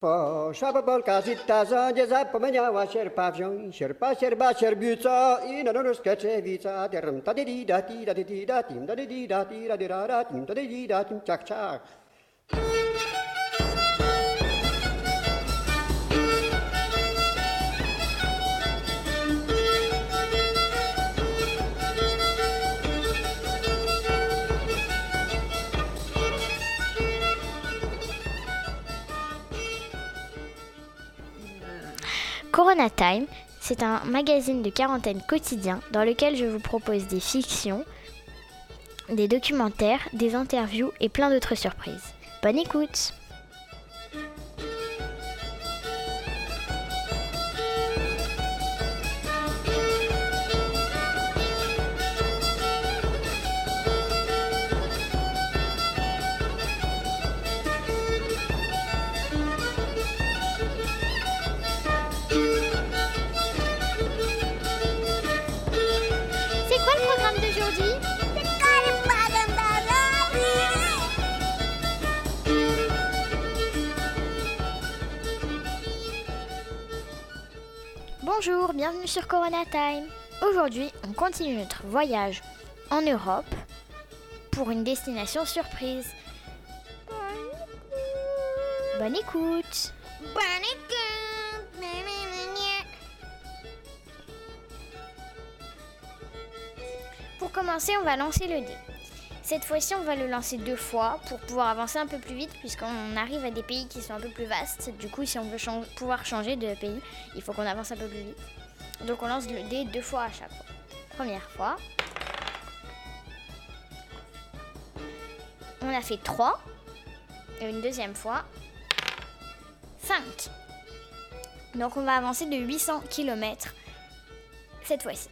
Po szababolka zita zandzie zapomniała sierpa wziąć, sierpa, sierpa, sierbica i na noru skeczewica, derm ta di da di da di da tim da di da di da di da tim di di da tim ciach ciach. Corona Time, c'est un magazine de quarantaine quotidien dans lequel je vous propose des fictions, des documentaires, des interviews et plein d'autres surprises. Bonne écoute Bonjour, bienvenue sur Corona Time. Aujourd'hui, on continue notre voyage en Europe pour une destination surprise. Bonne écoute. Pour commencer, on va lancer le dé. Cette fois-ci, on va le lancer deux fois pour pouvoir avancer un peu plus vite puisqu'on arrive à des pays qui sont un peu plus vastes. Du coup, si on veut pouvoir changer de pays, il faut qu'on avance un peu plus vite. Donc on lance le dé deux fois à chaque fois. Première fois. On a fait 3. Et une deuxième fois. 5. Donc on va avancer de 800 km cette fois-ci.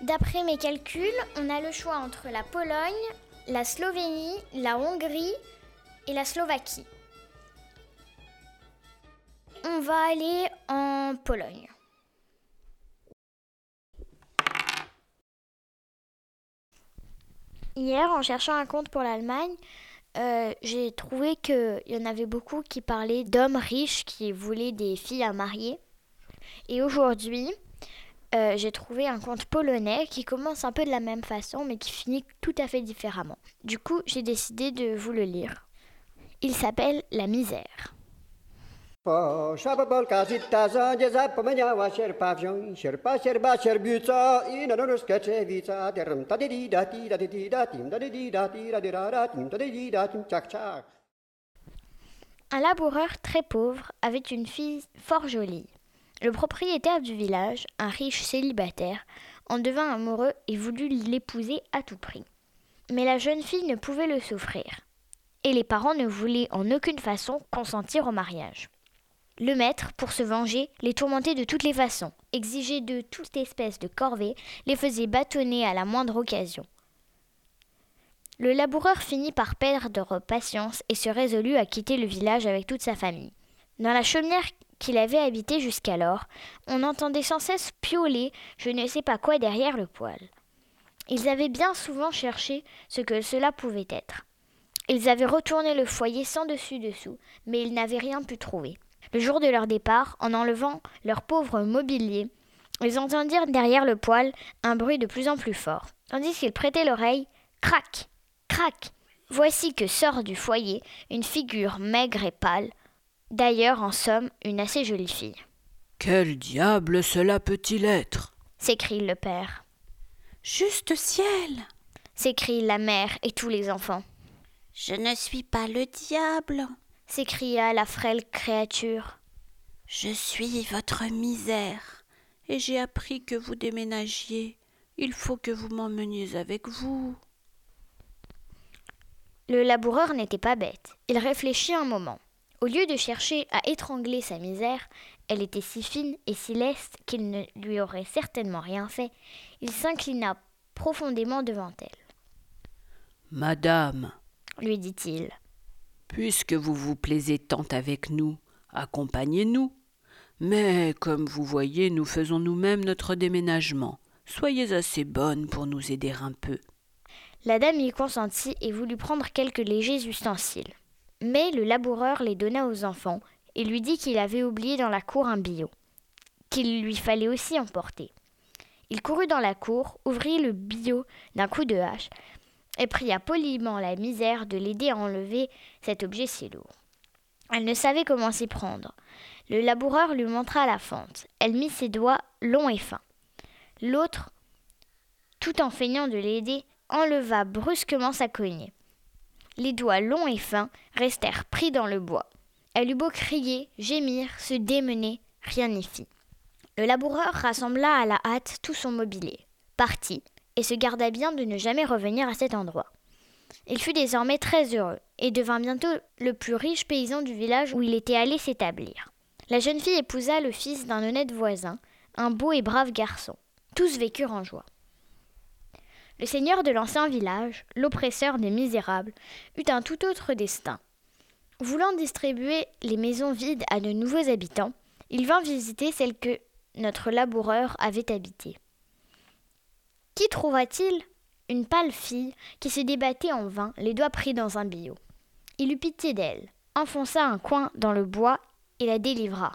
D'après mes calculs, on a le choix entre la Pologne, la Slovénie, la Hongrie et la Slovaquie. On va aller en Pologne. Hier, en cherchant un compte pour l'Allemagne, euh, j'ai trouvé qu'il y en avait beaucoup qui parlaient d'hommes riches qui voulaient des filles à marier. Et aujourd'hui, euh, j'ai trouvé un conte polonais qui commence un peu de la même façon, mais qui finit tout à fait différemment. Du coup, j'ai décidé de vous le lire. Il s'appelle La misère. Un laboureur très pauvre avait une fille fort jolie. Le propriétaire du village, un riche célibataire, en devint amoureux et voulut l'épouser à tout prix. Mais la jeune fille ne pouvait le souffrir, et les parents ne voulaient en aucune façon consentir au mariage. Le maître, pour se venger, les tourmentait de toutes les façons, exigeait de toute espèce de corvée, les faisait bâtonner à la moindre occasion. Le laboureur finit par perdre patience et se résolut à quitter le village avec toute sa famille. Dans la chaumière qu'il avait habitée jusqu'alors, on entendait sans cesse piauler je ne sais pas quoi derrière le poêle. Ils avaient bien souvent cherché ce que cela pouvait être. Ils avaient retourné le foyer sans dessus-dessous, mais ils n'avaient rien pu trouver. Le jour de leur départ, en enlevant leur pauvre mobilier, ils entendirent derrière le poêle un bruit de plus en plus fort. Tandis qu'ils prêtaient l'oreille, crac, crac. Voici que sort du foyer une figure maigre et pâle, d'ailleurs en somme une assez jolie fille. Quel diable cela peut-il être? S'écrie le père, Juste ciel s'écrie la mère et tous les enfants. Je ne suis pas le diable. S'écria la frêle créature. Je suis votre misère. Et j'ai appris que vous déménagiez. Il faut que vous m'emmeniez avec vous. Le laboureur n'était pas bête. Il réfléchit un moment. Au lieu de chercher à étrangler sa misère, elle était si fine et si leste qu'il ne lui aurait certainement rien fait. Il s'inclina profondément devant elle. Madame, Lui dit-il. puisque vous vous plaisez tant avec nous, accompagnez-nous. Mais, comme vous voyez, nous faisons nous-mêmes notre déménagement. Soyez assez bonne pour nous aider un peu. La dame y consentit et voulut prendre quelques légers ustensiles. Mais le laboureur les donna aux enfants et lui dit qu'il avait oublié dans la cour un billot, qu'il lui fallait aussi emporter. Il courut dans la cour, ouvrit le billot d'un coup de hache, et pria poliment la misère de l'aider à enlever cet objet si lourd. Elle ne savait comment s'y prendre. Le laboureur lui montra la fente. Elle mit ses doigts longs et fins. L'autre, tout en feignant de l'aider, enleva brusquement sa cognée. Les doigts longs et fins restèrent pris dans le bois. Elle eut beau crier, gémir, se démener, rien n'y fit. Le laboureur rassembla à la hâte tout son mobilier, partit, et se garda bien de ne jamais revenir à cet endroit. Il fut désormais très heureux, et devint bientôt le plus riche paysan du village où il était allé s'établir. La jeune fille épousa le fils d'un honnête voisin, un beau et brave garçon. Tous vécurent en joie. Le seigneur de l'ancien village, l'oppresseur des misérables, eut un tout autre destin. Voulant distribuer les maisons vides à de nouveaux habitants, il vint visiter celle que notre laboureur avait habitée. Qui trouva-t-il? Une pâle fille qui se débattait en vain, les doigts pris dans un billot. Il eut pitié d'elle, enfonça un coin dans le bois et la délivra.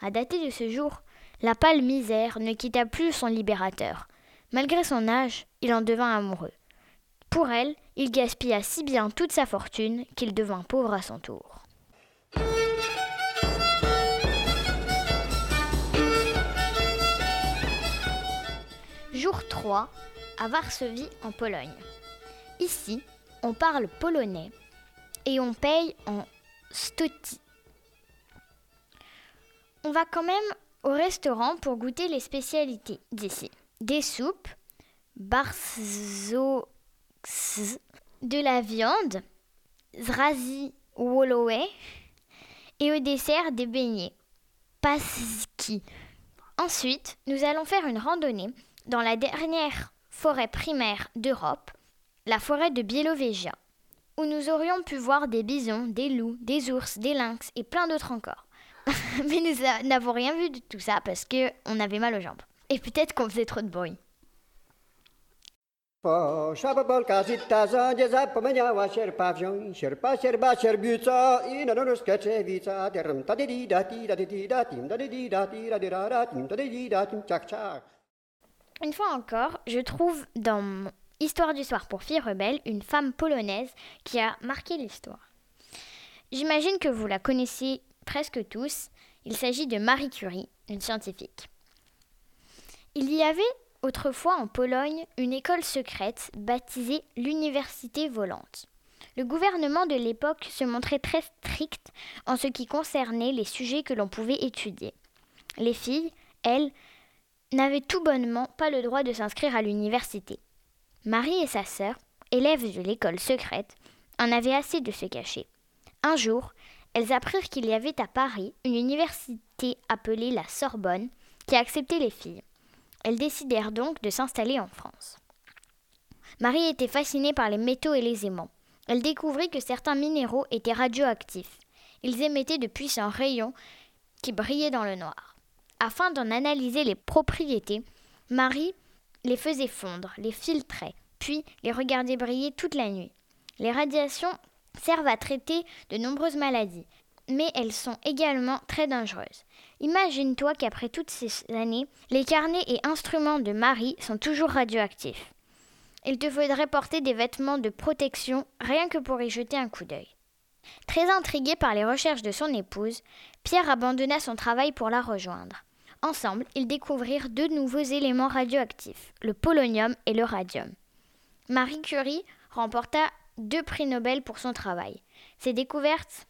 À dater de ce jour, la pâle misère ne quitta plus son libérateur. Malgré son âge, il en devint amoureux. Pour elle, il gaspilla si bien toute sa fortune qu'il devint pauvre à son tour. Jour 3 à Varsovie en Pologne. Ici, on parle polonais et on paye en stotti. On va quand même au restaurant pour goûter les spécialités d'ici. Des soupes, barzo, de la viande, zrazi et au dessert des beignets, paski. Ensuite, nous allons faire une randonnée dans la dernière forêt primaire d'Europe, la forêt de Biélovégia, où nous aurions pu voir des bisons, des loups, des ours, des lynx et plein d'autres encore. Mais nous n'avons rien vu de tout ça parce que on avait mal aux jambes. Et peut-être qu'on faisait trop de bruit. Une fois encore, je trouve dans Histoire du soir pour filles rebelles une femme polonaise qui a marqué l'histoire. J'imagine que vous la connaissez presque tous. Il s'agit de Marie Curie, une scientifique. Il y avait autrefois en Pologne une école secrète baptisée l'Université volante. Le gouvernement de l'époque se montrait très strict en ce qui concernait les sujets que l'on pouvait étudier. Les filles, elles, n'avaient tout bonnement pas le droit de s'inscrire à l'université. Marie et sa sœur, élèves de l'école secrète, en avaient assez de se cacher. Un jour, elles apprirent qu'il y avait à Paris une université appelée la Sorbonne qui acceptait les filles. Elles décidèrent donc de s'installer en France. Marie était fascinée par les métaux et les aimants. Elle découvrit que certains minéraux étaient radioactifs. Ils émettaient de puissants rayons qui brillaient dans le noir. Afin d'en analyser les propriétés, Marie les faisait fondre, les filtrait, puis les regardait briller toute la nuit. Les radiations servent à traiter de nombreuses maladies, mais elles sont également très dangereuses. Imagine-toi qu'après toutes ces années, les carnets et instruments de Marie sont toujours radioactifs. Il te faudrait porter des vêtements de protection rien que pour y jeter un coup d'œil. Très intrigué par les recherches de son épouse, Pierre abandonna son travail pour la rejoindre. Ensemble, ils découvrirent deux nouveaux éléments radioactifs, le polonium et le radium. Marie Curie remporta deux prix Nobel pour son travail. Ces découvertes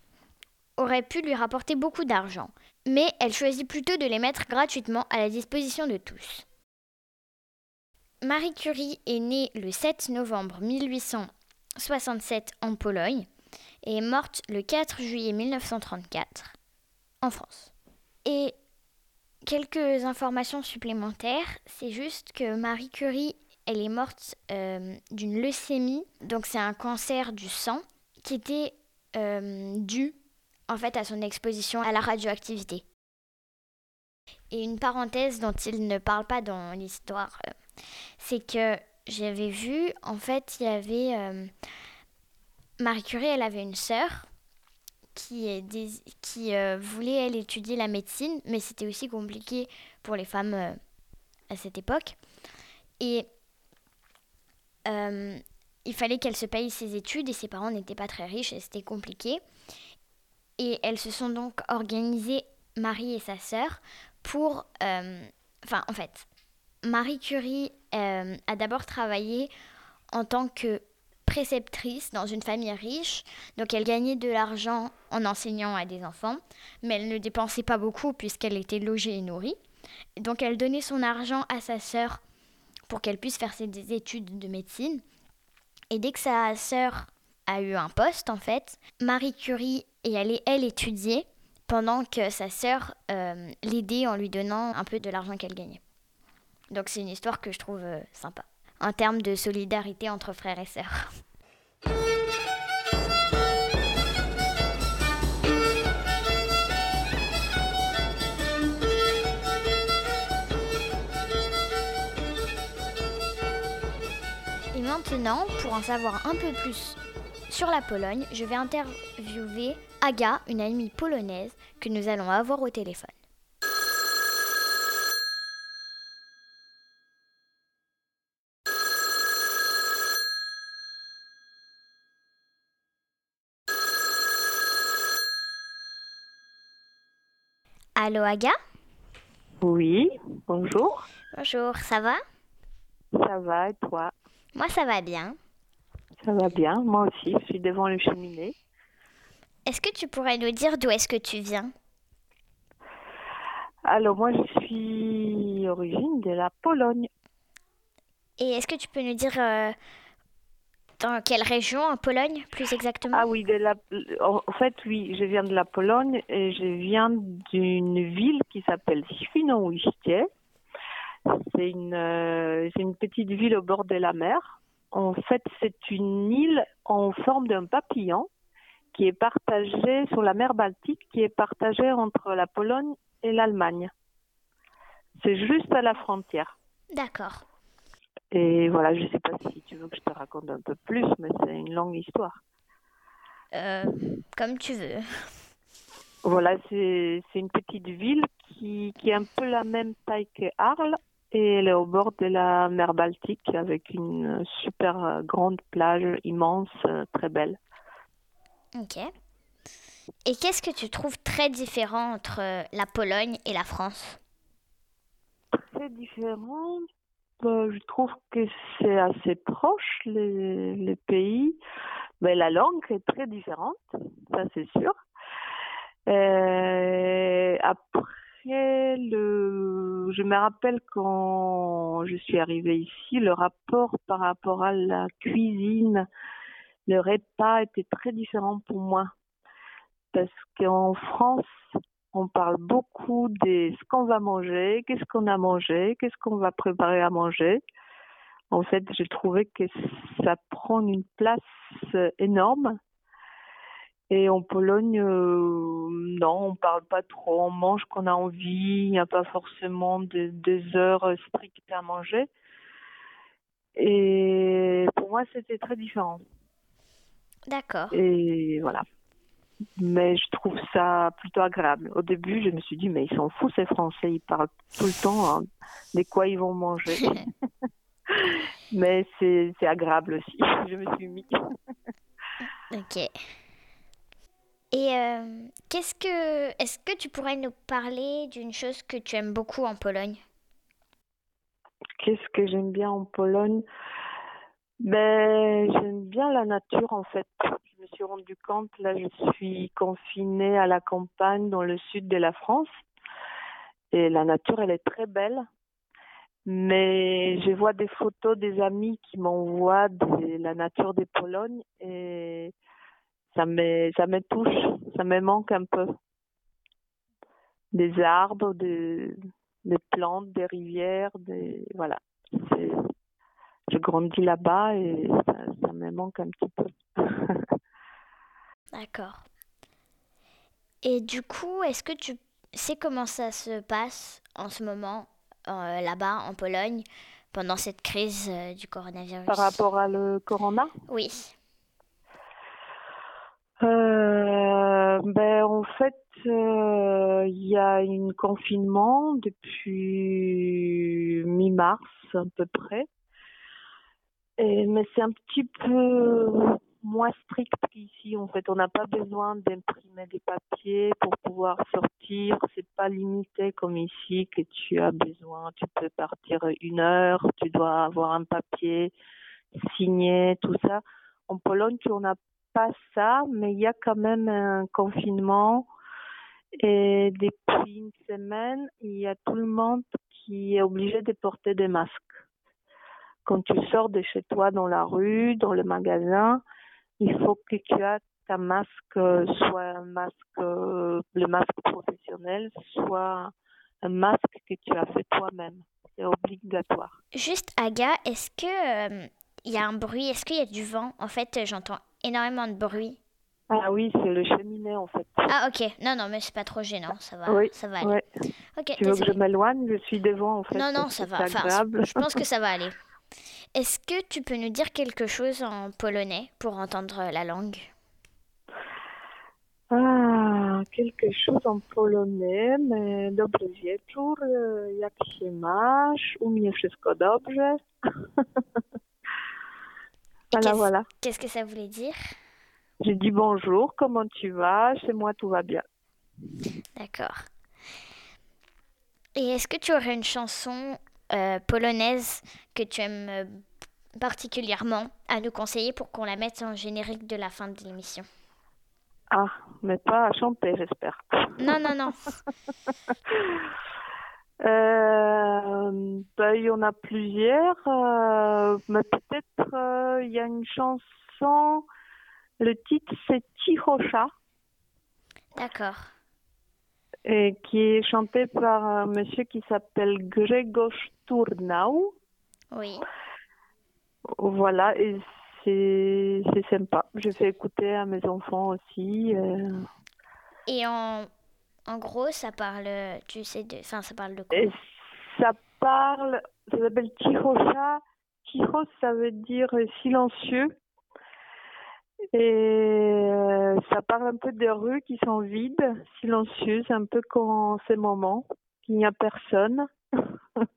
auraient pu lui rapporter beaucoup d'argent, mais elle choisit plutôt de les mettre gratuitement à la disposition de tous. Marie Curie est née le 7 novembre 1867 en Pologne et est morte le 4 juillet 1934 en France. Et quelques informations supplémentaires, c'est juste que Marie Curie, elle est morte euh, d'une leucémie, donc c'est un cancer du sang qui était euh, dû en fait à son exposition à la radioactivité. Et une parenthèse dont il ne parle pas dans l'histoire, euh, c'est que j'avais vu, en fait, il y avait Marie Curie, elle avait une sœur qui, euh, voulait, elle, étudier la médecine, mais c'était aussi compliqué pour les femmes euh, à cette époque. Et euh, il fallait qu'elle se paye ses études et ses parents n'étaient pas très riches et c'était compliqué. Et elles se sont donc organisées, Marie et sa sœur, pour... Enfin, en fait, Marie Curie a d'abord travaillé en tant que préceptrice dans une famille riche, donc elle gagnait de l'argent en enseignant à des enfants, mais elle ne dépensait pas beaucoup puisqu'elle était logée et nourrie. Donc elle donnait son argent à sa sœur pour qu'elle puisse faire ses études de médecine. Et dès que sa sœur a eu un poste, en fait, Marie Curie est allée, elle, étudier pendant que sa sœur euh, l'aidait en lui donnant un peu de l'argent qu'elle gagnait. Donc c'est une histoire que je trouve euh, sympa en termes de solidarité entre frères et sœurs. Et maintenant, pour en savoir un peu plus sur la Pologne, je vais interviewer Aga, une amie polonaise que nous allons avoir au téléphone. Allô Aga? Oui, bonjour. Bonjour, ça va? Ça va et toi? Moi ça va bien. Ça va bien, moi aussi, je suis devant le cheminée. Est-ce que tu pourrais nous dire d'où est-ce que tu viens? Alors moi je suis origine de la Pologne. Et est-ce que tu peux nous dire euh, dans quelle région en Pologne, plus exactement? Ah oui, de la, en fait, oui, je viens de la Pologne et je viens d'une ville qui s'appelle Świnoujście. C'est une, euh, c'est une petite ville au bord de la mer. En fait, c'est une île en forme d'un papillon qui est partagée sur la mer Baltique, qui est partagée entre la Pologne et l'Allemagne. C'est juste à la frontière. D'accord. Et voilà, je ne sais pas si tu veux que je te raconte un peu plus, mais c'est une longue histoire. Euh, comme tu veux. Voilà, c'est une petite ville qui, qui est un peu la même taille que Arles et elle est au bord de la mer Baltique avec une super grande plage immense, très belle. Ok. Et qu'est-ce que tu trouves très différent entre la Pologne et la France? Très différent bah, je trouve que c'est assez proche, les, les pays. Mais la langue est très différente, ça c'est sûr. Euh, après, le, je me rappelle quand je suis arrivée ici, le rapport par rapport à la cuisine, le repas était très différent pour moi. Parce qu'en France, on parle beaucoup de ce qu'on va manger, qu'est-ce qu'on a mangé, qu'est-ce qu'on va préparer à manger. En fait, j'ai trouvé que ça prend une place énorme. Et en Pologne, euh, non, on parle pas trop, on mange qu'on a envie, il n'y a pas forcément des heures strictes à manger. Et pour moi, c'était très différent. D'accord. Et voilà mais je trouve ça plutôt agréable. Au début, je me suis dit, mais ils sont fous ces Français, ils parlent tout le temps hein, de quoi ils vont manger? mais c'est agréable aussi, je me suis mis. ok. Et euh, qu'est-ce que, est-ce que tu pourrais nous parler d'une chose que tu aimes beaucoup en Pologne? Qu'est-ce que j'aime bien en Pologne? Ben, j'aime bien la nature en fait je me suis rendu compte, là, je suis confinée à la campagne dans le sud de la France. Et la nature, elle est très belle. Mais je vois des photos des amis qui m'envoient de la nature des Polognes et ça me, ça me touche, ça me manque un peu. Des arbres, des, des plantes, des rivières, des, voilà. Je grandis là-bas et ça, ça me manque un petit peu. D'accord. Et du coup, est-ce que tu sais comment ça se passe en ce moment euh, là-bas en Pologne pendant cette crise euh, du coronavirus? Par rapport à le corona? Oui. Euh, ben, en fait, euh, il y a un confinement depuis mi-mars à peu près. Mais c'est un petit peu moins strict qu'ici. En fait, on n'a pas besoin d'imprimer des papiers pour pouvoir sortir. C'est pas limité comme ici que tu as besoin. Tu peux partir une heure, tu dois avoir un papier signé, tout ça. En Pologne, on n'a pas ça, mais il y a quand même un confinement. Et depuis une semaine, il y a tout le monde qui est obligé de porter des masques. Quand tu sors de chez toi dans la rue, dans le magasin, il faut que tu aies ta masque, soit un masque, le masque professionnel, soit un masque que tu as fait toi-même. C'est obligatoire. Juste, Aga, est-ce que euh, il y a un bruit Est-ce qu'il y a du vent? En fait, j'entends énormément de bruit. Ah oui, c'est le cheminée en fait. Ah ok, non, non, mais c'est pas trop gênant, ça va, Oui, ça va aller. ouais. Tu veux que je m'éloigne? Je suis devant en fait. Non, non, ça va. Enfin, je pense que ça va aller. Est-ce que tu peux nous dire quelque chose en polonais pour entendre la langue? Ah, quelque chose en polonais, mais dobry wieczór, jak się masz, u mnie wszystko dobrze. voilà, Qu'est-ce- voilà. Qu'est-ce que ça voulait dire? J'ai dit bonjour, comment tu vas? Chez moi, tout va bien. D'accord. Et est-ce que tu aurais une chanson euh, polonaise que tu aimes euh, particulièrement à nous conseiller pour qu'on la mette en générique de la fin de l'émission? Ah, mais pas à chanter, j'espère. Non, non, non. Euh, ben, il y en a plusieurs, euh, mais peut-être euh, il y a une chanson, le titre c'est Tichosha. D'accord. et qui est chanté par un monsieur qui s'appelle Grzegorz Turnau. Oui. Voilà, et c'est c'est sympa. Je fais écouter à mes enfants aussi. Et en, en gros, ça parle, tu sais, de, enfin, ça parle de quoi? Et ça parle, ça s'appelle Tichosha. Tichos, ça veut dire silencieux. Et euh, ça parle un peu des rues qui sont vides, silencieuses, un peu comme en ces moments, qu'il n'y a personne.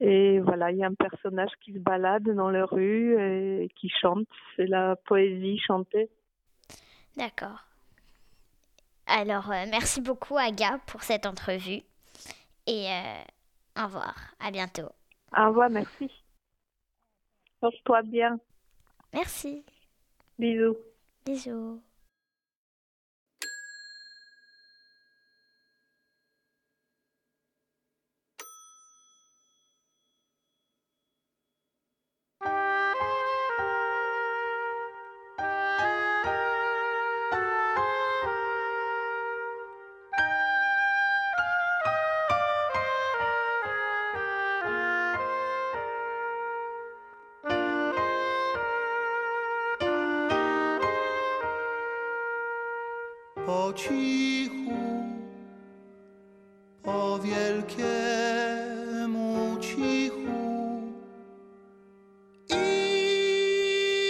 Et voilà, il y a un personnage qui se balade dans les rues et qui chante. C'est la poésie chantée. D'accord. Alors, euh, merci beaucoup, Aga, pour cette entrevue. Et euh, au revoir. À bientôt. Au revoir, merci. Porte-toi bien. Merci. Bisous. Bisous. Cichu, po wielkiemu cichu.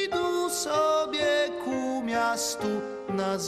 Idą sobie ku miastu na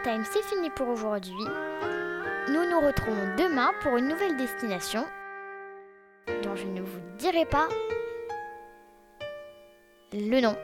Time, c'est fini pour aujourd'hui. Nous nous retrouvons demain pour une nouvelle destination dont je ne vous dirai pas le nom.